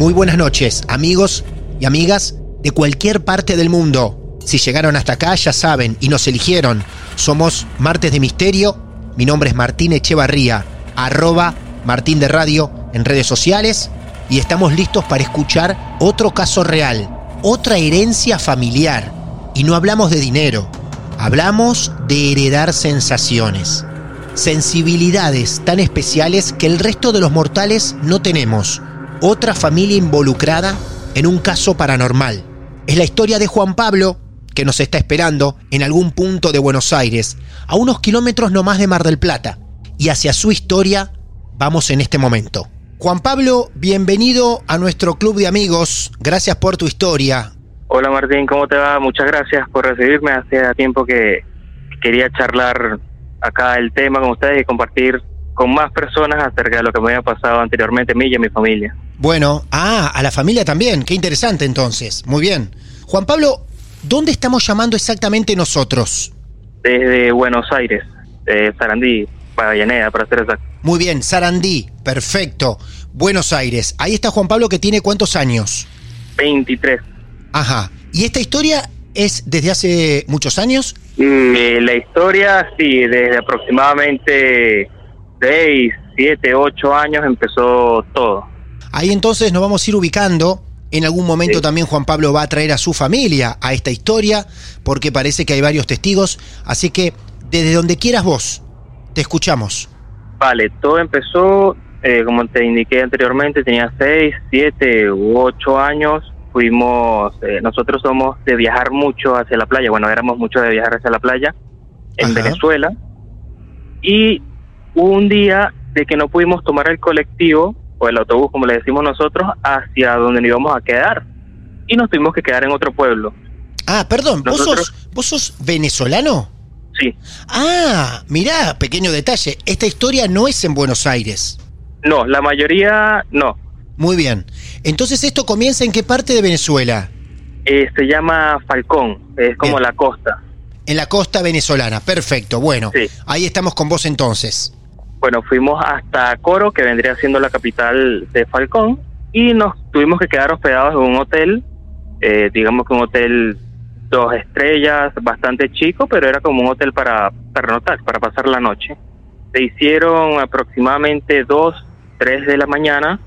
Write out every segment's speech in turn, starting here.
Muy buenas noches, amigos y amigas de cualquier parte del mundo. Si llegaron hasta acá, ya saben, y nos eligieron. Somos Martes de Misterio. Mi nombre es Martín Echevarría, arroba Martín de Radio en redes sociales. Y estamos listos para escuchar otro caso real, otra herencia familiar. Y no hablamos de dinero, hablamos de heredar sensaciones. Sensibilidades tan especiales que el resto de los mortales no tenemos otra familia involucrada en un caso paranormal. Es la historia de Juan Pablo, que nos está esperando en algún punto de Buenos Aires, a unos kilómetros no más de Mar del Plata. Y hacia su historia vamos en este momento. Juan Pablo, bienvenido a nuestro club de amigos. Gracias por tu historia. Hola Martín, ¿cómo te va? Muchas gracias por recibirme. Hace tiempo que quería charlar acá el tema con ustedes y compartir con más personas acerca de lo que me había pasado anteriormente a mí y a mi familia. Bueno, ah, a la familia también, qué interesante entonces, muy bien. Juan Pablo, ¿dónde estamos llamando exactamente nosotros? Desde Buenos Aires, de Sarandí, Pagallaneda, para ser exacto. Muy bien, Sarandí, perfecto. Buenos Aires. Ahí está Juan Pablo que tiene cuántos años? 23. Ajá. ¿Y esta historia es desde hace muchos años? Mm, eh, la historia, sí, desde aproximadamente 6, 7, 8 años empezó todo. Ahí entonces nos vamos a ir ubicando. En algún momento también Juan Pablo va a traer a su familia a esta historia, porque parece que hay varios testigos. Así que desde donde quieras vos, te escuchamos. Vale, todo empezó, eh, como te indiqué anteriormente, tenía 6, 7 u 8 años. Fuimos, eh, nosotros somos de viajar mucho hacia la playa, bueno, éramos mucho de viajar hacia la playa en Venezuela. Y un día de que no pudimos tomar el colectivo o el autobús, como le decimos nosotros, hacia donde nos íbamos a quedar. Y nos tuvimos que quedar en otro pueblo. Ah, perdón, ¿vos, sos, ¿vos sos venezolano? Sí. Ah, mirá, pequeño detalle, esta historia no es en Buenos Aires. No, la mayoría no. Muy bien. Entonces, ¿esto comienza en qué parte de Venezuela? Eh, se llama Falcón, es como la costa. En la costa venezolana, perfecto. Bueno, ahí estamos con vos entonces. Bueno, fuimos hasta Coro, que vendría siendo la capital de Falcón, y nos tuvimos que quedar hospedados en un hotel, eh, digamos que un hotel dos estrellas, bastante chico, pero era como un hotel para pernotar, para pasar la noche. Se hicieron aproximadamente dos, tres de la mañana.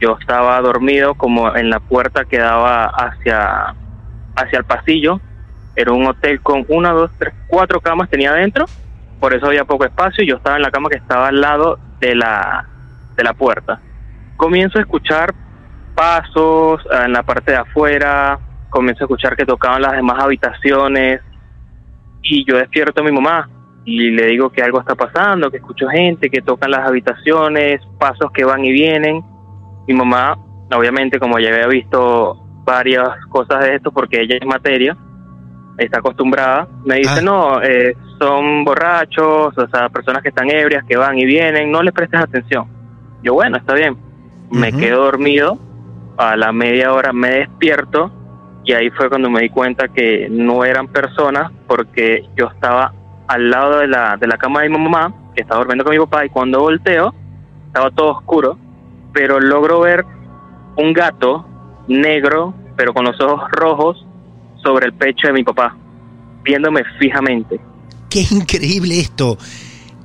Yo estaba dormido como en la puerta que daba hacia, hacia el pasillo. Era un hotel con una, dos, tres, cuatro camas tenía adentro por eso había poco espacio y yo estaba en la cama que estaba al lado de la, de la puerta. Comienzo a escuchar pasos ah, en la parte de afuera, comienzo a escuchar que tocaban las demás habitaciones y yo despierto a mi mamá y le digo que algo está pasando, que escucho gente, que tocan las habitaciones, pasos que van y vienen. Mi mamá, obviamente, como ya había visto varias cosas de esto, porque ella es materia, está acostumbrada, me dice, ah. no, eh, son borrachos, o sea, personas que están ebrias, que van y vienen, no les prestes atención. Yo, bueno, está bien. Me quedo dormido. a la media hora me despierto y ahí fue cuando me di cuenta que no eran personas porque yo estaba al lado de la, de la cama de mi mamá, que estaba durmiendo con mi papá, y cuando volteo estaba todo oscuro, pero logro ver un gato negro, pero con los ojos rojos, sobre el pecho de mi papá, viéndome fijamente. Qué increíble esto.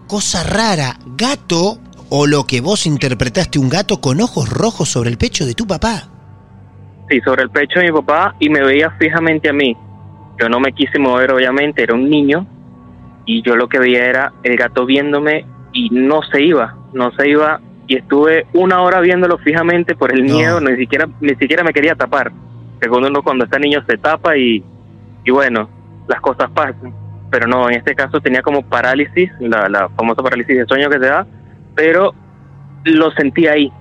Cosa rara, gato o lo que vos interpretaste un gato con ojos rojos sobre el pecho de tu papá. Sí, sobre el pecho de mi papá y me veía fijamente a mí. Yo no me quise mover, obviamente, era un niño y yo lo que veía era el gato viéndome y no se iba, no se iba y estuve una hora viéndolo fijamente por el No. miedo, ni siquiera ni siquiera me quería tapar. Según uno cuando está niño se tapa y, y bueno, las cosas pasan. Pero no, en este caso tenía como parálisis, la, la famosa parálisis de sueño que se da, pero lo sentí ahí.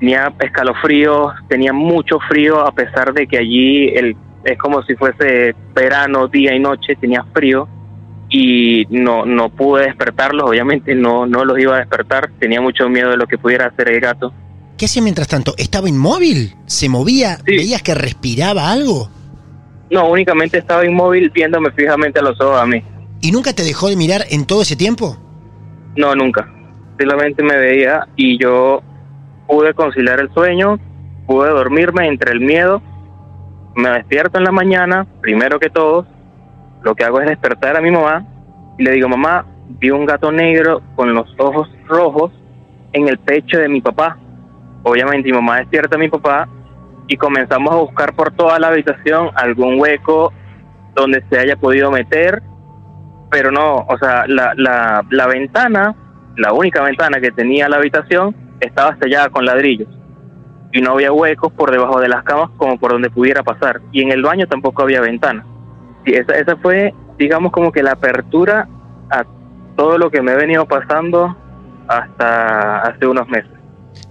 Tenía escalofríos, tenía mucho frío, a pesar de que allí el, es como si fuese verano, día y noche, tenía frío y no, no pude despertarlos, obviamente no, no los iba a despertar, tenía mucho miedo de lo que pudiera hacer el gato. ¿Qué hacía mientras tanto? ¿Estaba inmóvil? ¿Se movía? Sí. ¿Veías que respiraba algo? No, únicamente estaba inmóvil viéndome fijamente a los ojos a mí. ¿Y nunca te dejó de mirar en todo ese tiempo? No, nunca. Solamente me veía y yo pude conciliar el sueño, pude dormirme entre el miedo. Me despierto en la mañana, primero que todo, lo que hago es despertar a mi mamá y le digo, mamá, vi un gato negro con los ojos rojos en el pecho de mi papá. Obviamente mi mamá despierta a mi papá y comenzamos a buscar por toda la habitación algún hueco donde se haya podido meter, pero no, o sea, la, la, ventana, la única ventana que tenía la habitación, estaba sellada con ladrillos y no había huecos por debajo de las camas como por donde pudiera pasar. Y en el baño tampoco había ventana. Y esa, esa fue, digamos, como que la apertura a todo lo que me he venido pasando hasta hace unos meses.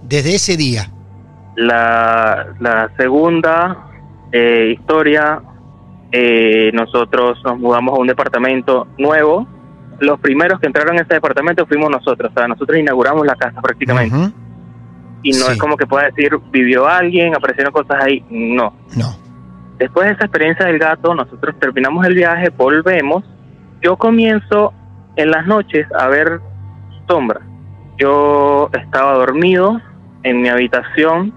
Desde ese día. La, la segunda eh, historia, eh, nosotros nos mudamos a un departamento nuevo. Los primeros que entraron en ese departamento fuimos nosotros, o sea, nosotros inauguramos la casa prácticamente. Y no Sí. es como que pueda decir, vivió alguien, aparecieron cosas ahí, no. No. Después de esa experiencia del gato, nosotros terminamos el viaje, volvemos. Yo comienzo en las noches a ver sombras. Yo estaba dormido en mi habitación,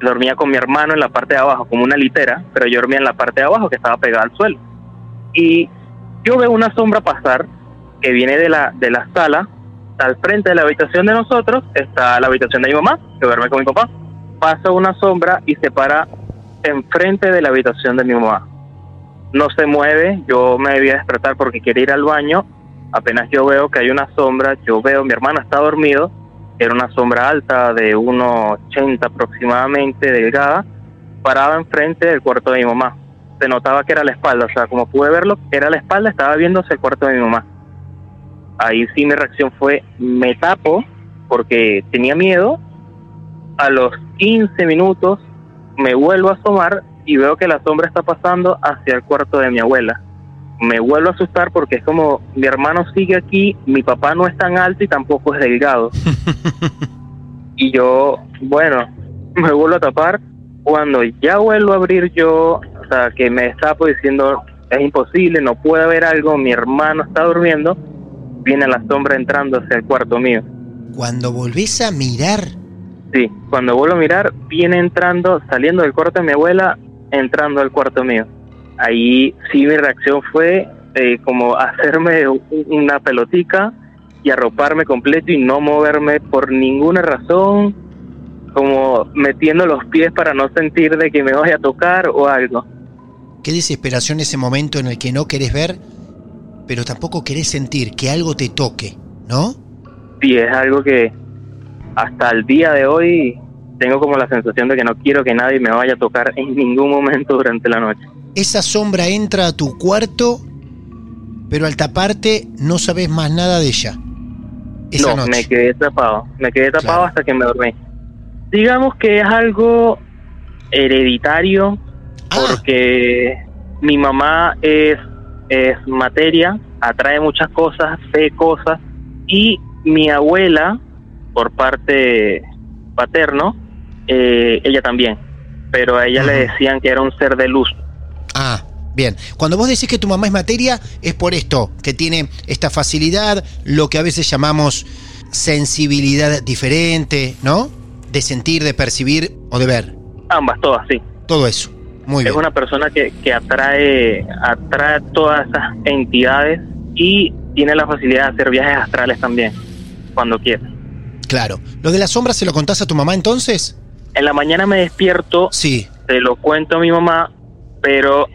dormía con mi hermano en la parte de abajo, como una litera, pero yo dormía en la parte de abajo que estaba pegada al suelo. Y yo veo una sombra pasar que viene de la, de la sala, al frente de la habitación de nosotros está la habitación de mi mamá, que duerme con mi papá. Pasa una sombra y se para enfrente de la habitación de mi mamá. No se mueve, yo me debía despertar porque quería ir al baño. Apenas yo veo que hay una sombra, yo veo, mi hermana está dormido, era una sombra alta de 1,80 aproximadamente, delgada, parada enfrente del cuarto de mi mamá. Se notaba que era la espalda, o sea, como pude verlo, era la espalda, estaba viéndose el cuarto de mi mamá. Ahí sí mi reacción fue, me tapo porque tenía miedo. A los 15 minutos me vuelvo a asomar y veo que la sombra está pasando hacia el cuarto de mi abuela. Me vuelvo a asustar porque es como mi hermano sigue aquí, mi papá no es tan alto y tampoco es delgado. y yo, bueno, me vuelvo a tapar. Cuando ya vuelvo a abrir yo, o sea, que me destapo diciendo, es imposible, no puede haber algo, mi hermano está durmiendo, viene la sombra entrando hacia el cuarto mío. Cuando volvés a mirar, Sí, cuando vuelvo a mirar, viene entrando, saliendo del cuarto de mi abuela, entrando al cuarto mío. Ahí sí mi reacción fue eh, como hacerme una pelotica y arroparme completo y no moverme por ninguna razón, como metiendo los pies para no sentir de que me vaya a tocar o algo. qué desesperación ese momento en el que no querés ver, pero tampoco querés sentir que algo te toque, ¿no? Sí, es algo que hasta el día de hoy tengo como la sensación de que no quiero que nadie me vaya a tocar en ningún momento durante la noche. Esa sombra entra a tu cuarto, pero al taparte no sabes más nada de ella. Esa no, noche. me quedé tapado. Me quedé tapado Claro. hasta que me dormí. Digamos que es algo hereditario Ah, porque mi mamá es, es materia, atrae muchas cosas, ve cosas y mi abuela, por parte paterno, eh, ella también, pero a ella le decían que era un ser de luz. Ah, bien. Cuando vos decís que tu mamá es materia, es por esto, que tiene esta facilidad, lo que a veces llamamos sensibilidad diferente, ¿no? De sentir, de percibir o de ver. Ambas, todas, sí. Todo eso. Muy bien. Es una persona que, que atrae, atrae todas esas entidades y tiene la facilidad de hacer viajes astrales también, cuando quiere. Claro. ¿Lo de la sombra se lo contás a tu mamá entonces? En la mañana me despierto, Sí. se lo cuento a mi mamá, pero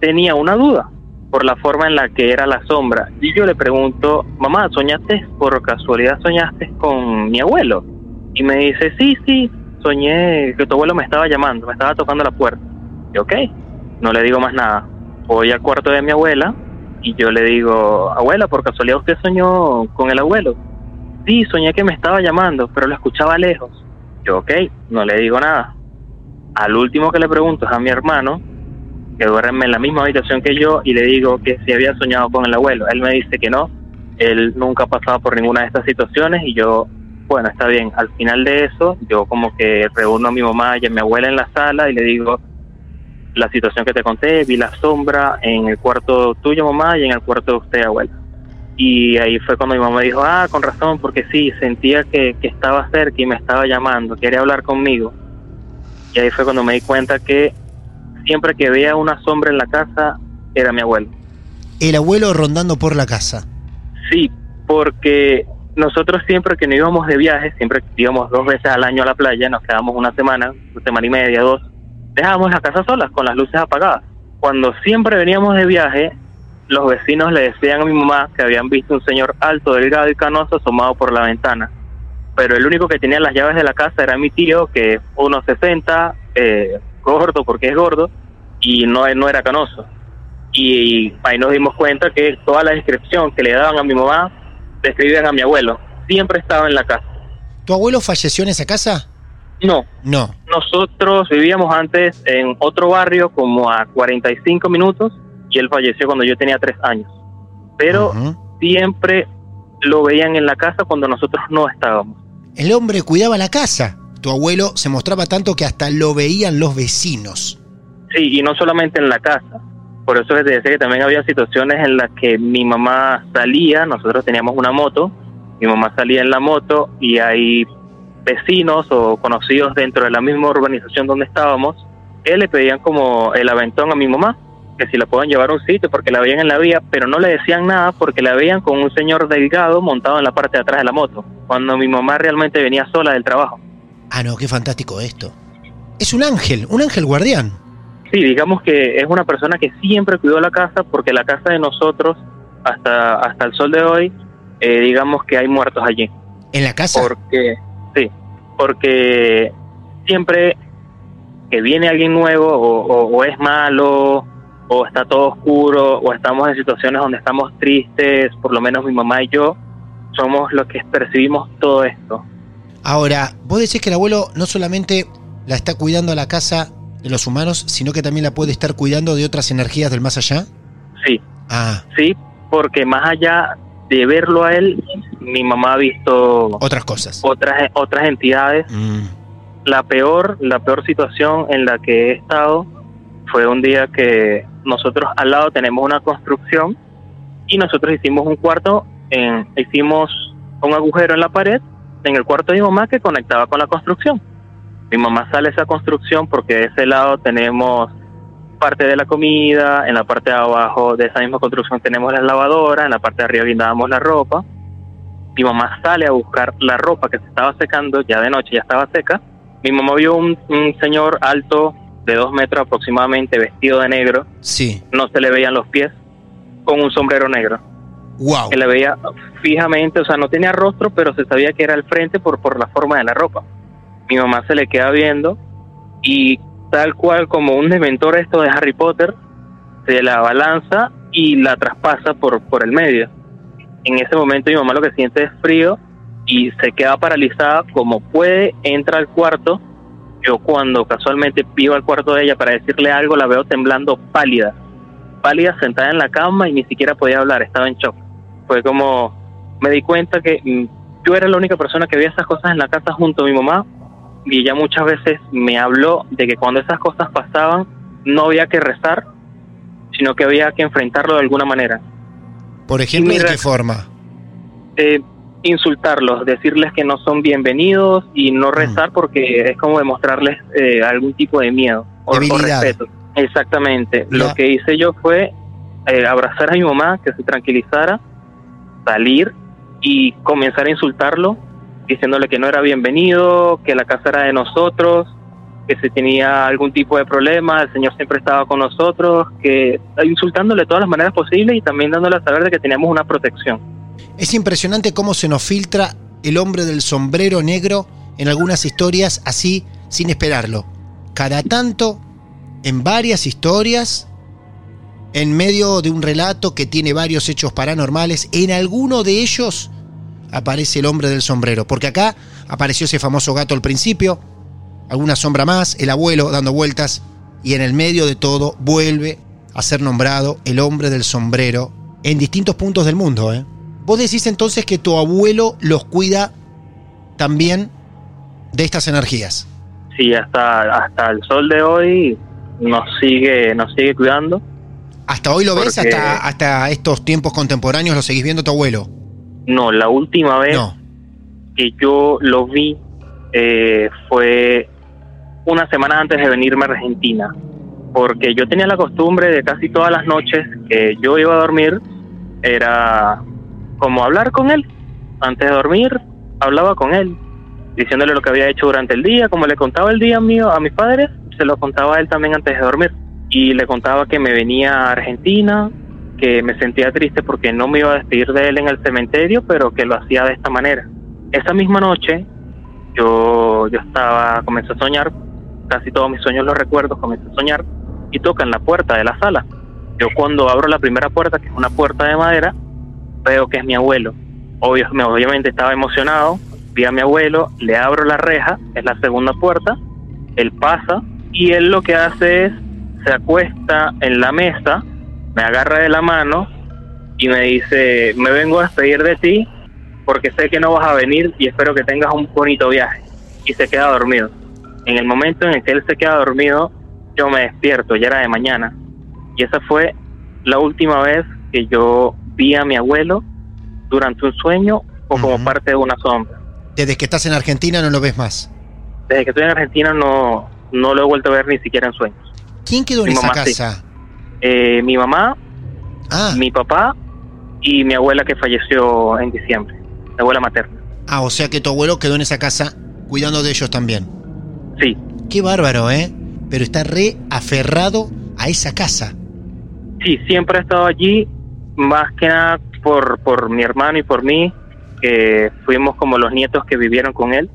tenía una duda por la forma en la que era la sombra. Y yo le pregunto, mamá, ¿soñaste por casualidad soñaste con mi abuelo? Y me dice, sí, sí, soñé que tu abuelo me estaba llamando, me estaba tocando la puerta. Y ok, no le digo más nada. Voy al cuarto de mi abuela y yo le digo, abuela, por casualidad usted soñó con el abuelo. Sí, soñé que me estaba llamando, pero lo escuchaba lejos. Yo, ok, no le digo nada. Al último que le pregunto es a mi hermano, que duerme en la misma habitación que yo, y le digo que si había soñado con el abuelo. Él me dice que no, él nunca ha pasado por ninguna de estas situaciones, y yo, bueno, está bien. Al final de eso, yo como que reúno a mi mamá y a mi abuela en la sala y le digo la situación que te conté, vi la sombra en el cuarto tuyo, mamá, y en el cuarto de usted, abuela. Y ahí fue cuando mi mamá dijo, ah, con razón, porque sí, sentía que, que estaba cerca y me estaba llamando, quería hablar conmigo. Y ahí fue cuando me di cuenta que siempre que veía una sombra en la casa, era mi abuelo. El abuelo rondando por la casa. Sí, porque nosotros siempre que nos íbamos de viaje, siempre íbamos dos veces al año a la playa, nos quedábamos una semana, una semana y media, dos, dejábamos la casa solas, con las luces apagadas. Cuando siempre veníamos de viaje, los vecinos le decían a mi mamá que habían visto un señor alto, delgado y canoso asomado por la ventana. Pero el único que tenía las llaves de la casa era mi tío, que es 1,60, eh, gordo porque es gordo, y no, no era canoso. Y ahí nos dimos cuenta que toda la descripción que le daban a mi mamá describían a mi abuelo. Siempre estaba en la casa. ¿Tu abuelo falleció en esa casa? No, No. nosotros vivíamos antes en otro barrio como a 45 minutos y él falleció cuando yo tenía tres años. Pero Ujú. siempre lo veían en la casa cuando nosotros no estábamos. El hombre cuidaba la casa. Tu abuelo se mostraba tanto que hasta lo veían los vecinos. Sí, y no solamente en la casa. Por eso les decía que también había situaciones en las que mi mamá salía, nosotros teníamos una moto, mi mamá salía en la moto y hay vecinos o conocidos dentro de la misma urbanización donde estábamos, él le pedían como el aventón a mi mamá, que si la pueden llevar a un sitio porque la veían en la vía, pero no le decían nada porque la veían con un señor delgado montado en la parte de atrás de la moto, cuando mi mamá realmente venía sola del trabajo. Ah, no, qué fantástico esto. Es un ángel, un ángel guardián. Sí, digamos que es una persona que siempre cuidó la casa porque la casa de nosotros, hasta, hasta el sol de hoy, eh, digamos que hay muertos allí. ¿En la casa? Porque, sí, porque siempre que viene alguien nuevo o, o- o es malo o está todo oscuro o estamos en situaciones donde estamos tristes, por lo menos mi mamá y yo, somos los que percibimos todo esto. Ahora, vos decís que el abuelo no solamente la está cuidando a la casa de los humanos, sino que también la puede estar cuidando de otras energías del más allá. Sí, Ah, sí, porque más allá de verlo a él, mi mamá ha visto otras cosas. otras otras entidades. Mm, La peor, la peor situación en la que he estado fue un día que nosotros al lado tenemos una construcción y nosotros hicimos un cuarto, en, hicimos un agujero en la pared en el cuarto de mi mamá que conectaba con la construcción. Mi mamá sale a esa construcción porque de ese lado tenemos parte de la comida, en la parte de abajo de esa misma construcción tenemos la lavadora, en la parte de arriba guindábamos la ropa. Mi mamá sale a buscar la ropa que se estaba secando, ya de noche ya estaba seca. Mi mamá vio un, un señor alto de dos metros aproximadamente, vestido de negro, sí. no se le veían los pies, con un sombrero negro. Wow. Que le veía fijamente, o sea, no tenía rostro, pero se sabía que era el frente por, por la forma de la ropa. Mi mamá se le queda viendo y tal cual como un dementor esto de Harry Potter, se la balanza y la traspasa por, por el medio. En ese momento mi mamá lo que siente es frío y se queda paralizada como puede, entra al cuarto. Yo cuando casualmente pido al cuarto de ella para decirle algo, la veo temblando pálida, pálida sentada en la cama y ni siquiera podía hablar, estaba en shock. Fue como, me di cuenta que mm, yo era la única persona que veía esas cosas en la casa junto a mi mamá y ella muchas veces me habló de que cuando esas cosas pasaban no había que rezar, sino que había que enfrentarlo de alguna manera. Por ejemplo, ¿de qué forma? Eh, insultarlos, decirles que no son bienvenidos y no Mm. rezar porque es como demostrarles eh, algún tipo de miedo o, respeto. Exactamente. Lo que hice yo fue eh, abrazar a mi mamá, que se tranquilizara, salir y comenzar a insultarlo, diciéndole que no era bienvenido, que la casa era de nosotros, que si tenía algún tipo de problema, el Señor siempre estaba con nosotros, que insultándole de todas las maneras posibles y también dándole a saber de que teníamos una protección. Es impresionante cómo se nos filtra el hombre del sombrero negro en algunas historias así sin esperarlo. Cada tanto, en varias historias, en medio de un relato que tiene varios hechos paranormales, en alguno de ellos aparece el hombre del sombrero. Porque acá apareció ese famoso gato al principio, alguna sombra más, el abuelo dando vueltas, y en el medio de todo vuelve a ser nombrado el hombre del sombrero en distintos puntos del mundo. ¿eh? Vos decís entonces que tu abuelo los cuida también de estas energías. Sí, hasta, hasta el sol de hoy nos sigue, nos sigue cuidando. ¿Hasta hoy lo ves? ¿Hasta, ¿Hasta estos tiempos contemporáneos lo seguís viendo tu abuelo? No, la última vez No. que yo lo vi eh, fue una semana antes de venirme a Argentina, porque yo tenía la costumbre de casi todas las noches que yo iba a dormir, era como hablar con él. Antes de dormir, hablaba con él, diciéndole lo que había hecho durante el día, como le contaba el día mío a mis padres, se lo contaba a él también antes de dormir. Y le contaba que me venía a Argentina, que me sentía triste porque no me iba a despedir de él en el cementerio, pero que lo hacía de esta manera. Esa misma noche, yo, yo estaba, comencé a soñar, casi todos mis sueños los recuerdo, comencé a soñar y tocan la puerta de la sala. Yo cuando abro la primera puerta, que es una puerta de madera, veo que es mi abuelo. Obvio, me- obviamente estaba emocionado, vi a mi abuelo, le abro la reja, es la segunda puerta, él pasa y él lo que hace es, se acuesta en la mesa, me agarra de la mano y me dice, me vengo a despedir de ti porque sé que no vas a venir y espero que tengas un bonito viaje. Y se queda dormido. En el momento en el que él se queda dormido, yo me despierto, ya era de mañana. Y esa fue la última vez que yo vi a mi abuelo durante un sueño o como parte de una sombra. Desde que estás en Argentina no lo ves más. Desde que estoy en Argentina no, no lo he vuelto a ver ni siquiera en sueños. ¿Quién quedó en Mi esa mamá, sí. casa? Eh, mi mamá, Ah, mi papá y mi abuela que falleció en diciembre, mi abuela materna. ah, o sea que tu abuelo quedó en esa casa cuidando de ellos también. Sí, Qué bárbaro, ¿eh? Pero está re aferrado a esa casa. sí, siempre he estado allí, más que nada por, por mi hermano y por mí, que fuimos como los nietos que vivieron con él,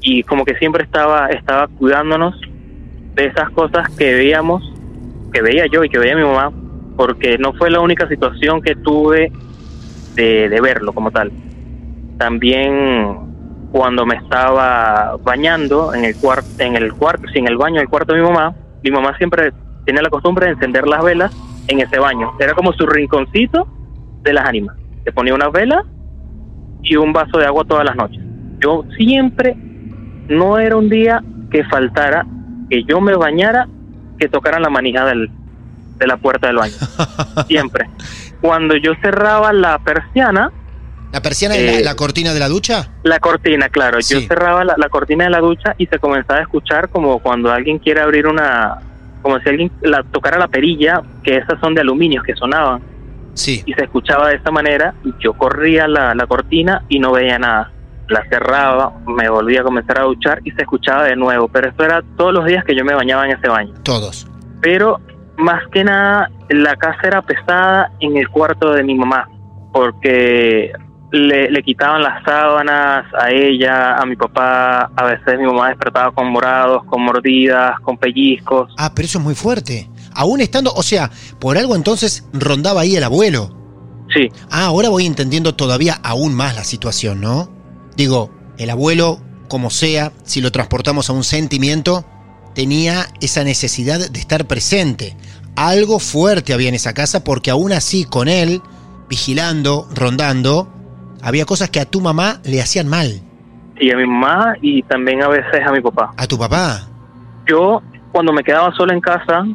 y como que siempre estaba, estaba cuidándonos de esas cosas que veíamos, que veía yo y que veía mi mamá, porque no fue la única situación que tuve de, de verlo como tal. También cuando me estaba bañando en el cuarto, en el cuarto, sí, en el baño del cuarto de mi mamá, mi mamá siempre tenía la costumbre de encender las velas en ese baño. Era como su rinconcito de las ánimas. Se ponía una vela y un vaso de agua todas las noches. Yo siempre, no era un día que faltara que yo me bañara, que tocaran la manija del, de la puerta del baño. Siempre. Cuando yo cerraba la persiana, ¿La persiana es la, Eh, la cortina de la ducha? la cortina, claro. Yo cerraba la, la cortina de la ducha y se comenzaba a escuchar como cuando alguien quiere abrir una, como si alguien la tocara la perilla, que esas son de aluminio que sonaban Sí. y se escuchaba de esta manera y yo corría la, la cortina y no veía nada. La cerraba, me volvía a comenzar a duchar y se escuchaba de nuevo, pero esto era todos los días que yo me bañaba en ese baño. Todos. Pero más que nada la casa era pesada en el cuarto de mi mamá, porque le, le quitaban las sábanas a ella, a mi papá, a veces mi mamá despertaba con morados, con mordidas, con pellizcos. Ah, pero eso es muy fuerte. Aún estando, o sea, por algo entonces rondaba ahí el abuelo. Sí, Ah, ahora voy entendiendo todavía aún más la situación, ¿no? Digo, el abuelo, como sea, si lo transportamos a un sentimiento, tenía esa necesidad de estar presente. Algo fuerte había en esa casa porque aún así con él, vigilando, rondando, había cosas que a tu mamá le hacían mal. y a mi mamá y también a veces a mi papá. ¿A tu papá? Yo, cuando me quedaba solo en casa,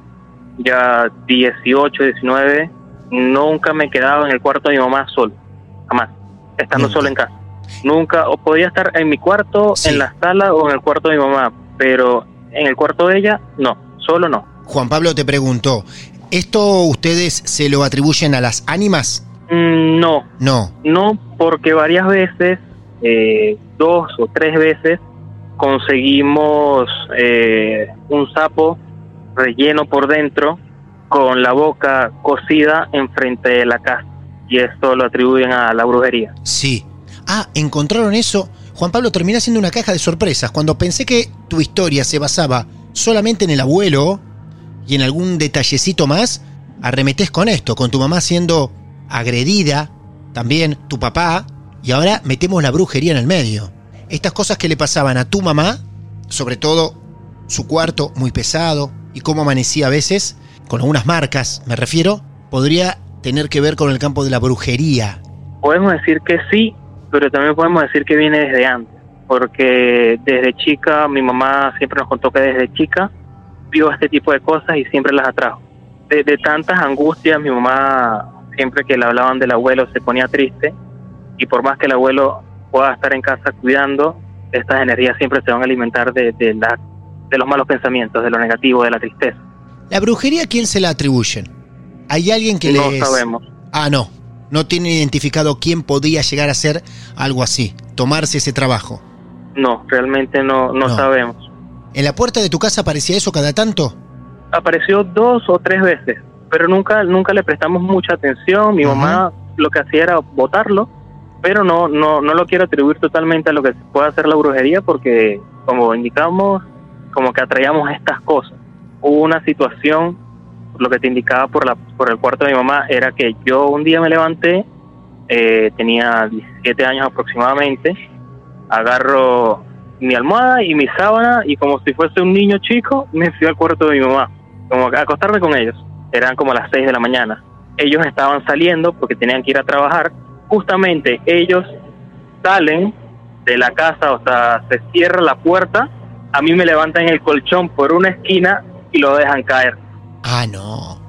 ya 18, 19, nunca me quedaba en el cuarto de mi mamá solo, jamás, estando solo en casa. Nunca, o podía estar en mi cuarto, Sí. en la sala o en el cuarto de mi mamá, pero en el cuarto de ella, no, solo no. Juan Pablo te preguntó, ¿esto ustedes se lo atribuyen a las ánimas? Mm, no, No. No, porque varias veces, eh, dos o tres veces, conseguimos eh, un sapo relleno por dentro con la boca cocida enfrente de la casa. Y esto lo atribuyen a la brujería. Sí. Ah, encontraron eso. Juan Pablo termina siendo una caja de sorpresas. Cuando pensé que tu historia se basaba solamente en el abuelo y en algún detallecito más, arremetés con esto, con tu mamá siendo agredida, también tu papá, y ahora metemos la brujería en el medio. Estas cosas que le pasaban a tu mamá, sobre todo su cuarto muy pesado y cómo amanecía a veces, con algunas marcas, me refiero, podría tener que ver con el campo de la brujería. Podemos decir que sí, pero también podemos decir que viene desde antes. Porque desde chica, mi mamá siempre nos contó que desde chica vio este tipo de cosas y siempre las atrajo. De, de tantas angustias, mi mamá siempre que le hablaban del abuelo se ponía triste y por más que el abuelo pueda estar en casa cuidando, estas energías siempre se van a alimentar de, de, la, de los malos pensamientos, de lo negativo, de la tristeza. ¿La brujería a quién se la atribuyen? ¿Hay alguien que no les... sabemos. Ah, no. No tienen identificado quién podía llegar a ser algo así, tomarse ese trabajo. No, realmente no, no, No. sabemos. ¿En la puerta de tu casa aparecía eso cada tanto? Apareció dos o tres veces, pero nunca, nunca le prestamos mucha atención. Mi mamá lo que hacía era botarlo, pero no, no, no lo quiero atribuir totalmente a lo que puede hacer la brujería, porque como indicamos, como que atraíamos estas cosas. Hubo una situación, lo que te indicaba por, la, por el cuarto de mi mamá, era que yo un día me levanté, eh, tenía 17 años aproximadamente, agarro mi almohada y mi sábana y como si fuese un niño chico, me fui al cuarto de mi mamá, como a acostarme con ellos. Eran como las 6 de la mañana. Ellos estaban saliendo porque tenían que ir a trabajar. Justamente ellos salen de la casa, o sea, se cierra la puerta, a mí me levantan el colchón por una esquina y lo dejan caer. Ah, no.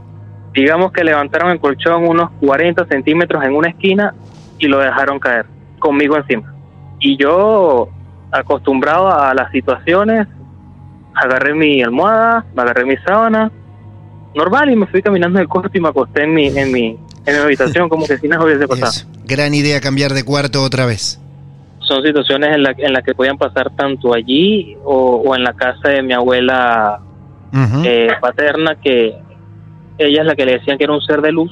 Digamos que levantaron el colchón unos 40 centímetros en una esquina y lo dejaron caer, conmigo encima. Y yo, acostumbrado a las situaciones, agarré mi almohada, me agarré mi sábana, normal, y me fui caminando del cuarto y me acosté en mi, en mi, en mi habitación como que si nada hubiese pasado. Gran idea cambiar de cuarto otra vez. Son situaciones en las en la que podían pasar tanto allí o, o en la casa de mi abuela Eh, paterna, que ella es la que le decían que era un ser de luz,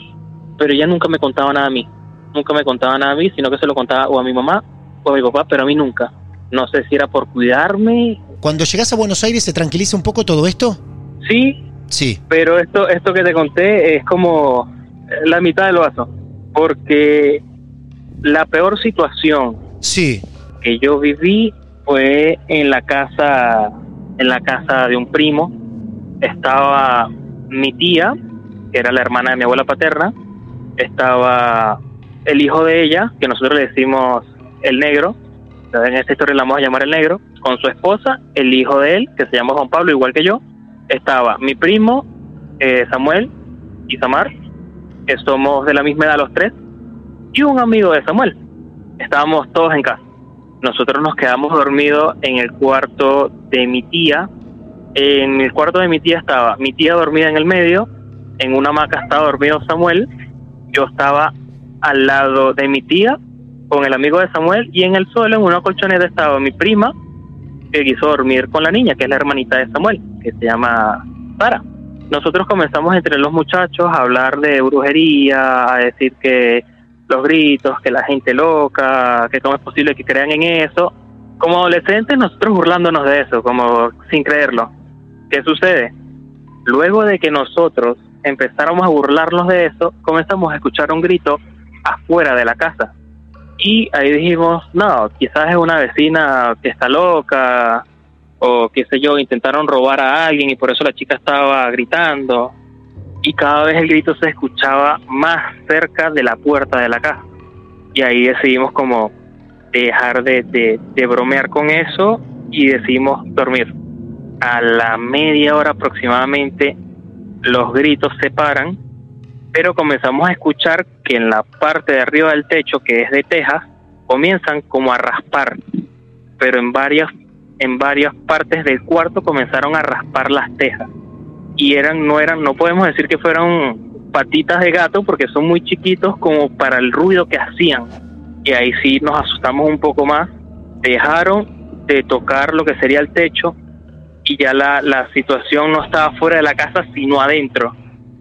pero ella nunca me contaba nada a mí. Nunca me contaba nada a mí, sino que se lo contaba o a mi mamá o a mi papá, pero a mí nunca. No sé si era por cuidarme, Cuando llegas a Buenos Aires, ¿se tranquiliza un poco todo esto? sí, Sí. pero esto, esto que te conté es como la mitad del vaso, porque la peor situación Sí. que yo viví fue en la casa en la casa de un primo estaba mi tía que era la hermana de mi abuela paterna estaba el hijo de ella que nosotros le decimos el negro en esta historia le vamos a llamar el negro con su esposa el hijo de él que se llama Juan Pablo igual que yo estaba mi primo eh, Samuel y Samar que somos de la misma edad los tres y un amigo de Samuel estábamos todos en casa nosotros nos quedamos dormidos en el cuarto de mi tía. En el cuarto de mi tía estaba mi tía dormida en el medio, en una hamaca estaba dormido Samuel, yo estaba al lado de mi tía con el amigo de Samuel y en el suelo, en una colchoneta, estaba mi prima que quiso dormir con la niña, que es la hermanita de Samuel, que se llama Sara. Nosotros comenzamos entre los muchachos a hablar de brujería, a decir que los gritos, que la gente loca, que cómo es posible que crean en eso. Como adolescentes nosotros burlándonos de eso, como sin creerlo. ¿Qué sucede? Luego de que nosotros empezáramos a burlarnos de eso, comenzamos a escuchar un grito afuera de la casa. Y ahí dijimos, no, quizás es una vecina que está loca, o qué sé yo, intentaron robar a alguien y por eso la chica estaba gritando y cada vez el grito se escuchaba más cerca de la puerta de la casa. Y ahí decidimos como dejar de, de, de bromear con eso y decidimos dormir. A la media hora aproximadamente los gritos se paran, pero comenzamos a escuchar que en la parte de arriba del techo, que es de tejas, comienzan como a raspar, pero en varias en varias partes del cuarto comenzaron a raspar las tejas. Y eran no eran no podemos decir que fueran patitas de gato porque son muy chiquitos como para el ruido que hacían. Y ahí sí nos asustamos un poco más. Dejaron de tocar lo que sería el techo y ya la, la situación no estaba fuera de la casa sino adentro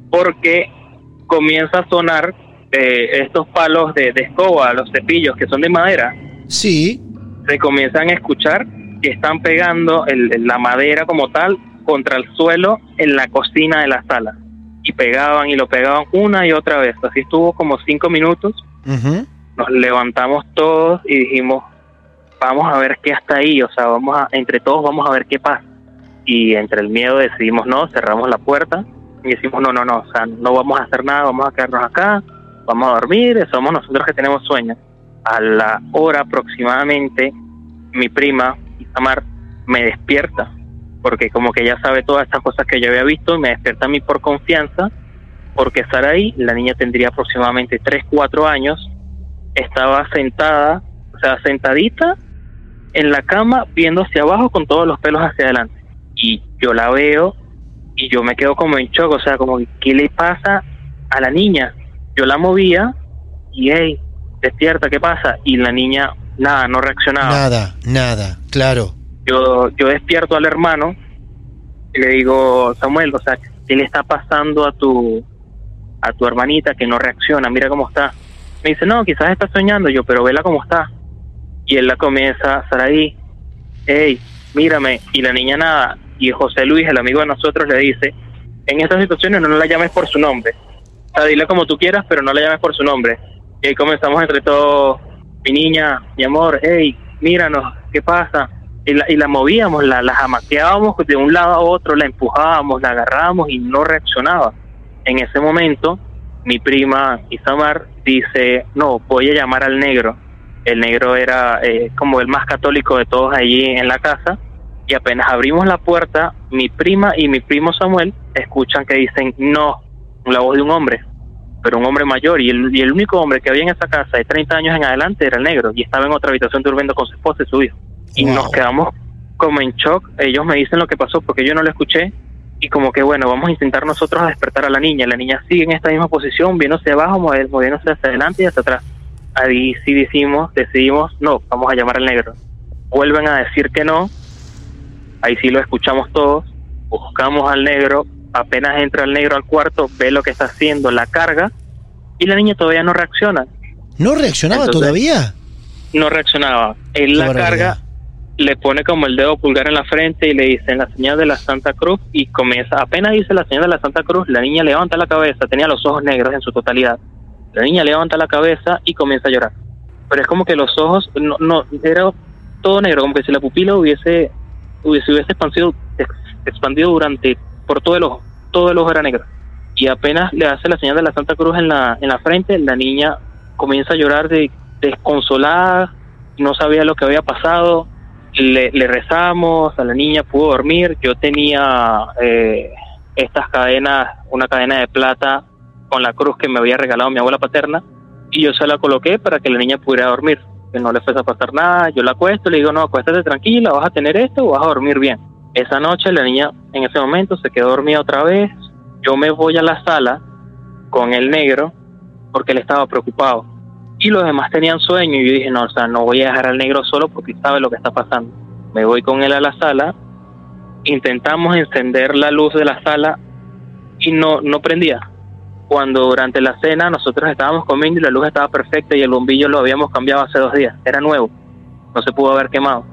porque comienza a sonar eh, estos palos de, de escoba los cepillos que son de madera Sí. se comienzan a escuchar que están pegando el- la madera como tal contra el suelo en la cocina de la sala. Y pegaban y lo pegaban una y otra vez. Así estuvo como cinco minutos. Nos levantamos todos y dijimos, vamos a ver qué está ahí. O sea, vamos a, entre todos vamos a ver qué pasa. Y entre el miedo decidimos no, cerramos la puerta y decimos, no, no, no, o sea, no vamos a hacer nada, vamos a quedarnos acá, vamos a dormir, somos nosotros que tenemos sueño. A la hora aproximadamente, mi prima, Isamar, me despierta, porque como que ya sabe todas estas cosas que yo había visto, me despierta a mí por confianza, porque Saraí, la niña tendría aproximadamente 3, 4 años, estaba sentada, o sea, sentadita en la cama, viendo hacia abajo con todos los pelos hacia adelante. Y yo la veo y yo me quedo como en shock, o sea, como, que, ¿qué le pasa a la niña? Yo la movía y, hey, despierta, ¿qué pasa? Y la niña, nada, no reaccionaba. Nada, nada, claro. Yo, yo despierto al hermano y le digo, Samuel, o sea, ¿qué le está pasando a tu, a tu hermanita que no reacciona? Mira cómo está. Me dice, no, quizás está soñando yo, pero vela cómo está. Y él la comienza, Saraí, hey, mírame. Y la niña nada. Y José Luis, el amigo de nosotros, le dice, en estas situaciones no la llames por su nombre. O sea, dile como tú quieras, pero no la llames por su nombre. Y ahí comenzamos entre todos, mi niña, mi amor, hey, míranos, ¿qué pasa? Y la, y la movíamos, la, la jamaqueábamos de un lado a otro, la empujábamos, la agarrábamos y no reaccionaba. En ese momento, mi prima Isamar dice, no, voy a llamar al negro. El negro era eh, como el más católico de todos allí en la casa. Y apenas abrimos la puerta, mi prima y mi primo Samuel escuchan que dicen, no, la voz de un hombre, pero un hombre mayor. Y el, y el único hombre que había en esa casa de 30 años en adelante era el negro. Y estaba en otra habitación durmiendo con su esposa y su hijo. Y Wow. nos quedamos como en shock. Ellos me dicen lo que pasó porque yo no lo escuché. Y como que bueno, vamos a intentar nosotros a despertar a la niña. La niña sigue en esta misma posición, hacia abajo, movi- moviéndose hacia adelante y hacia atrás. Ahí sí decimos, decidimos, no, vamos a llamar al negro. Vuelven a decir que no. Ahí sí lo escuchamos todos. Buscamos al negro. Apenas entra el negro al cuarto, ve lo que está haciendo, la carga. Y la niña todavía no reacciona. ¿No reaccionaba Entonces- todavía? No reaccionaba. Él la barbaridad. carga, le pone como el dedo pulgar en la frente y le dice la señal de la Santa Cruz y comienza, apenas dice la señal de la Santa Cruz, la niña levanta la cabeza, tenía los ojos negros en su totalidad. La niña levanta la cabeza y comienza a llorar. Pero es como que los ojos, no, no era todo negro, como que si la pupila hubiese, hubiese, hubiese expandido, ex- expandido durante, por todo el ojo, todo el ojo era negro. Y apenas le hace la señal de la Santa Cruz en la, en la frente, la niña comienza a llorar de, desconsolada, no sabía lo que había pasado, le, le rezamos, a la niña pudo dormir, yo tenía eh, estas cadenas, una cadena de plata con la cruz que me había regalado mi abuela paterna, y yo se la coloqué para que la niña pudiera dormir, que no le fuese a pasar nada, yo la acuesto, le digo, no, acuéstate tranquila, vas a tener esto vas a dormir bien. Esa noche la niña en ese momento se quedó dormida otra vez, yo me voy a la sala con el negro porque él estaba preocupado y los demás tenían sueño y yo dije, no, o sea, no voy a dejar al negro solo porque sabe lo que está pasando. Me voy con él a la sala, intentamos encender la luz de la sala y no, no prendía. Cuando durante la cena nosotros estábamos comiendo y la luz estaba perfecta y el bombillo lo habíamos cambiado hace dos días, era nuevo, no se pudo haber quemado.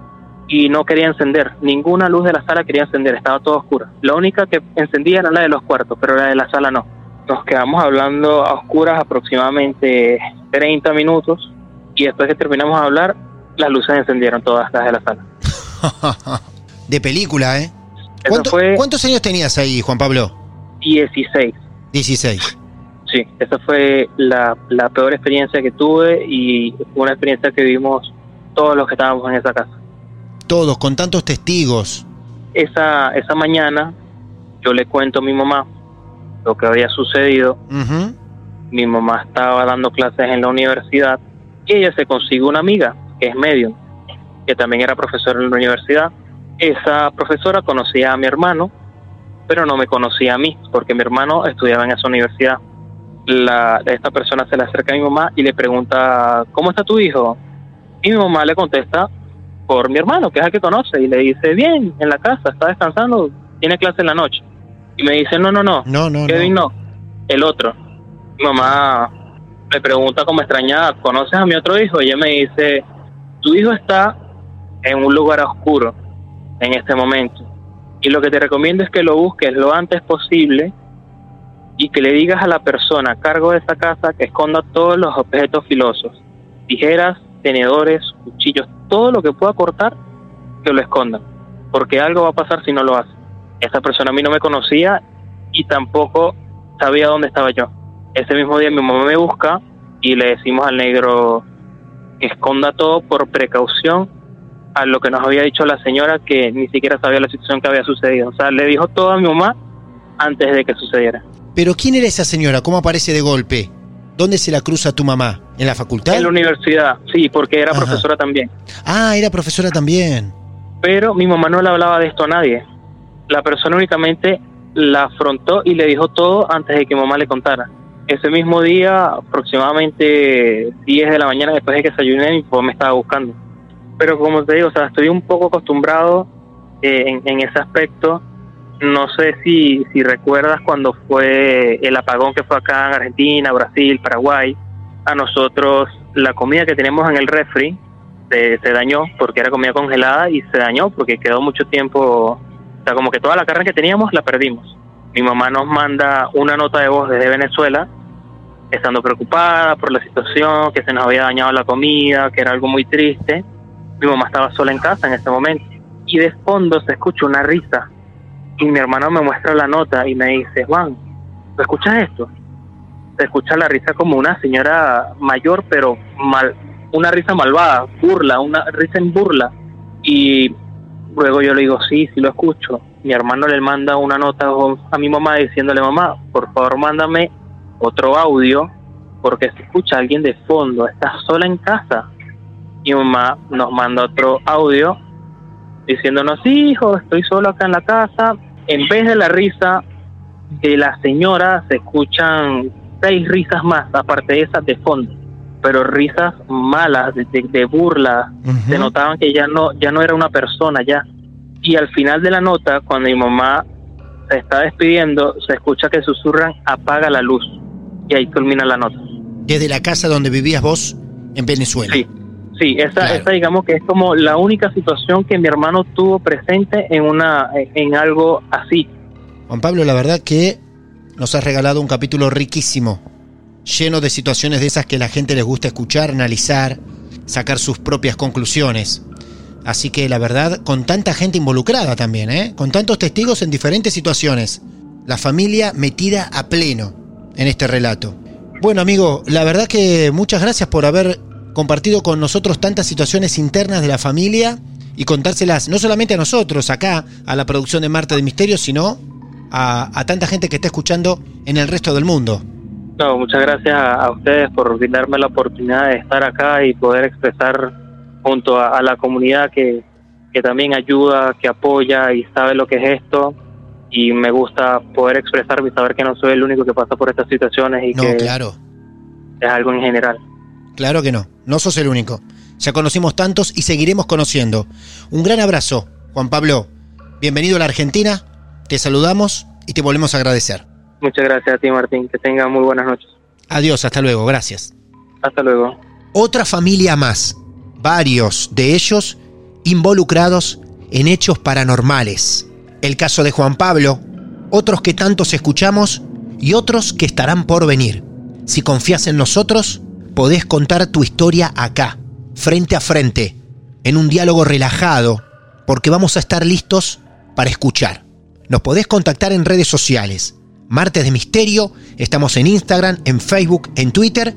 Y no quería encender, ninguna luz de la sala quería encender, estaba todo oscura. La única que encendía era la de los cuartos, pero la de la sala no. Nos quedamos hablando a oscuras aproximadamente 30 minutos y después que terminamos de hablar, las luces encendieron todas las de la sala. de película, ¿eh? Eso ¿Cuánto- fue ¿Cuántos años tenías ahí, Juan Pablo? 16. 16. Sí, esa fue la, la peor experiencia que tuve y fue una experiencia que vivimos todos los que estábamos en esa casa. Todos, con tantos testigos. Esa, esa mañana yo le cuento a mi mamá lo que había sucedido. Mi mamá estaba dando clases en la universidad y ella se consigue una amiga que es medium, que también era profesora en la universidad. Esa profesora conocía a mi hermano, pero no me conocía a mí, porque mi hermano estudiaba en esa universidad. La, esta persona se le acerca a mi mamá y le pregunta, ¿cómo está tu hijo? Y mi mamá le contesta por mi hermano, que es el que conoce, y le dice, bien, en la casa, está descansando, tiene clase en la noche. Y me dice, no, no, no, No, no, Kevin no. no, el otro. Mi mamá me pregunta como extrañada, ¿conoces a mi otro hijo? Y ella me dice, tu hijo está en un lugar oscuro en este momento. Y lo que te recomiendo es que lo busques lo antes posible y que le digas a la persona a cargo de esa casa que esconda todos los objetos filosos, tijeras, tenedores, cuchillos, todo lo que pueda cortar, que lo esconda, porque algo va a pasar si no lo hace. Esa persona a mí no me conocía y tampoco sabía dónde estaba yo. Ese mismo día mi mamá me busca y le decimos al negro que esconda todo por precaución a lo que nos había dicho la señora que ni siquiera sabía la situación que había sucedido. O sea, le dijo todo a mi mamá antes de que sucediera. Pero ¿quién era esa señora? ¿Cómo aparece de golpe? ¿Dónde se la cruza tu mamá? ¿En la facultad? En la universidad, sí, porque era Ajá. profesora también. Ah, era profesora también. Pero mi mamá no le hablaba de esto a nadie. La persona únicamente la afrontó y le dijo todo antes de que mi mamá le contara. Ese mismo día, aproximadamente 10 de la mañana, después de que desayuné, mi papá me estaba buscando. Pero como te digo, o sea, estoy un poco acostumbrado eh, en, en ese aspecto. No sé si, si recuerdas cuando fue el apagón que fue acá en Argentina, Brasil, Paraguay. A nosotros la comida que tenemos en el refri se, se dañó porque era comida congelada y se dañó porque quedó mucho tiempo, o sea, como que toda la carne que teníamos la perdimos. Mi mamá nos manda una nota de voz desde Venezuela, estando preocupada por la situación, que se nos había dañado la comida, que era algo muy triste. Mi mamá estaba sola en casa en ese momento y de fondo se escucha una risa y mi hermano me muestra la nota y me dice, Juan, ¿tú escuchas esto? Se escucha la risa como una señora mayor, pero mal, una risa malvada, burla, una risa en burla. Y luego yo le digo, sí, sí lo escucho. Mi hermano le manda una nota a mi mamá diciéndole, mamá, por favor mándame otro audio porque se escucha alguien de fondo, estás sola en casa. Y mamá nos manda otro audio diciéndonos, sí, hijo, estoy solo acá en la casa. En vez de la risa de la señora, se escuchan seis risas más, aparte de esas de fondo, pero risas malas, de, de- de burla, se notaban que ya no, ya no era una persona ya. Y al final de la nota, cuando mi mamá se está despidiendo, se escucha que susurran, apaga la luz. Y ahí culmina la nota. Desde la casa donde vivías vos en Venezuela. Sí, sí, esa, Claro. esa digamos que es como la única situación que mi hermano tuvo presente en una, en algo así. Juan Pablo, la verdad que nos has regalado un capítulo riquísimo, lleno de situaciones de esas que a la gente les gusta escuchar, analizar, sacar sus propias conclusiones. Así que la verdad, con tanta gente involucrada también, ¿eh? con tantos testigos en diferentes situaciones, la familia metida a pleno en este relato. Bueno amigo, la verdad que muchas gracias por haber compartido con nosotros tantas situaciones internas de la familia y contárselas no solamente a nosotros acá, a la producción de Marte de Misterios, sino a, a tanta gente que está escuchando en el resto del mundo. No, muchas gracias a, a ustedes por brindarme la oportunidad de estar acá y poder expresar junto a, a la comunidad que, que también ayuda, que apoya y sabe lo que es esto. Y me gusta poder expresarme y saber que no soy el único que pasa por estas situaciones y No, que claro, es algo en general. Claro que no, no sos el único. Ya conocimos tantos y seguiremos conociendo. Un gran abrazo, Juan Pablo. Bienvenido a la Argentina, te saludamos y te volvemos a agradecer. Muchas gracias a ti, Martín. Que tenga muy buenas noches. Adiós, hasta luego, gracias. Hasta luego. Otra familia más, varios de ellos involucrados en hechos paranormales. El caso de Juan Pablo, otros que tantos escuchamos y otros que estarán por venir. Si confías en nosotros, podés contar tu historia acá, frente a frente, en un diálogo relajado, porque vamos a estar listos para escuchar. Nos podés contactar en redes sociales. Martes de Misterio, estamos en Instagram, en Facebook, en Twitter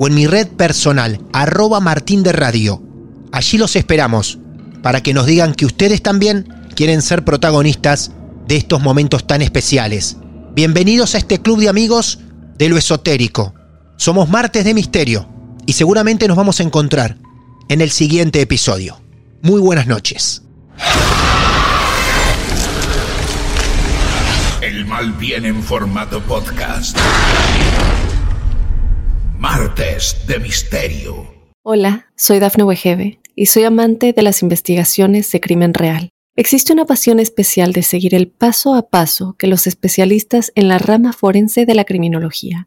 o en mi red personal, arroba Martín de Radio. Allí los esperamos para que nos digan que ustedes también quieren ser protagonistas de estos momentos tan especiales. Bienvenidos a este club de amigos de lo esotérico. Somos martes de misterio y seguramente nos vamos a encontrar en el siguiente episodio. Muy buenas noches. El mal viene en formato podcast. Martes de Misterio. Hola, soy Dafne Wegebe y soy amante de las investigaciones de crimen real. Existe una pasión especial de seguir el paso a paso que los especialistas en la rama forense de la criminología